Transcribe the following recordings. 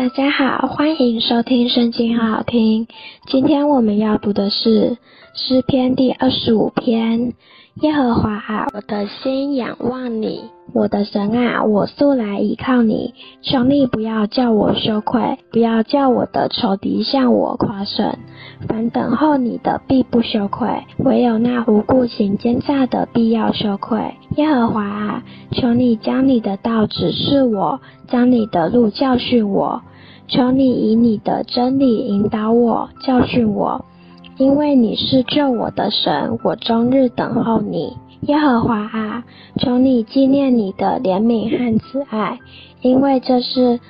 大家好，欢迎收听《圣经》，好好听。今天我们要读的是诗篇第二十五篇。耶和华啊，我的心仰望你，我的神啊，我素来倚靠你。求你不要叫我羞愧，不要叫我的仇敌向我夸胜。凡等候你的必不羞愧，唯有那无故行奸诈的必要羞愧。耶和华啊，求你将你的道指示我，将你的路教训我。求你以你的真理引导我，教训我。因为你是救我的神，我终日等候你，耶和华啊，求你纪念你的怜悯和慈爱，因为这是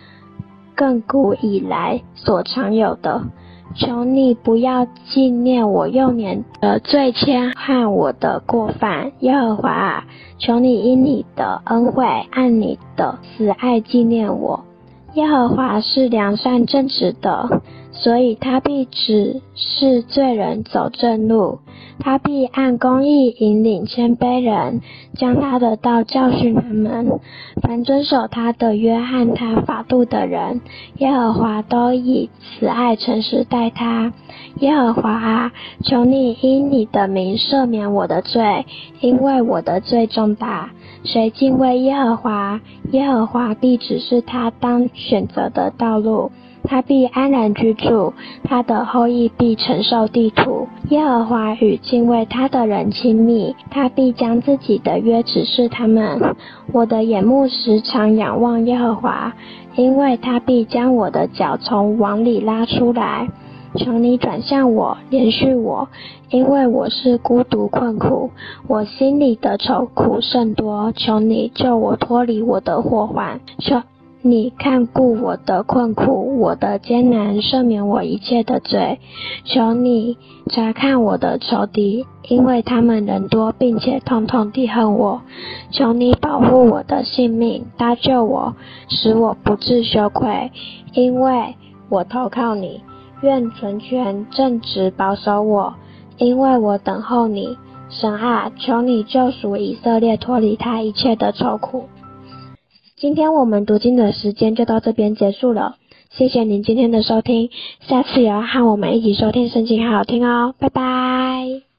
亘古以来所常有的。求你不要纪念我幼年的罪愆和我的过犯，耶和华啊，求你因你的恩惠按你的慈爱纪念我。耶和华是良善正直的。所以他必指示罪人走正路，他必按公义引领谦卑人，将他的道教训他们。凡遵守他的约和他法度的人，耶和华都以慈爱诚实待他。耶和华啊，求你因你的名赦免我的罪，因为我的罪重大。谁敬畏耶和华，耶和华必指示他当选择的道路。他必安然居住，他的后裔必承受地土。耶和华与敬畏他的人亲密，他必将自己的约指示他们。我的眼目时常仰望耶和华，因为他必将我的脚从网里拉出来。求你转向我，怜恤我，因为我是孤独困苦，我心里的愁苦甚多。求你救我脱离我的祸患。求。你看顾我的困苦，我的艰难，赦免我一切的罪。求你查看我的仇敌，因为他们人多，并且通通地恨我。求你保护我的性命，搭救我，使我不致羞愧，因为我投靠你。愿纯全正直保守我，因为我等候你。神啊，求你救赎以色列，脱离他一切的愁苦。今天我们读经的时间就到这边结束了，谢谢您今天的收听，下次也要和我们一起收听圣经，好好听哦，拜拜。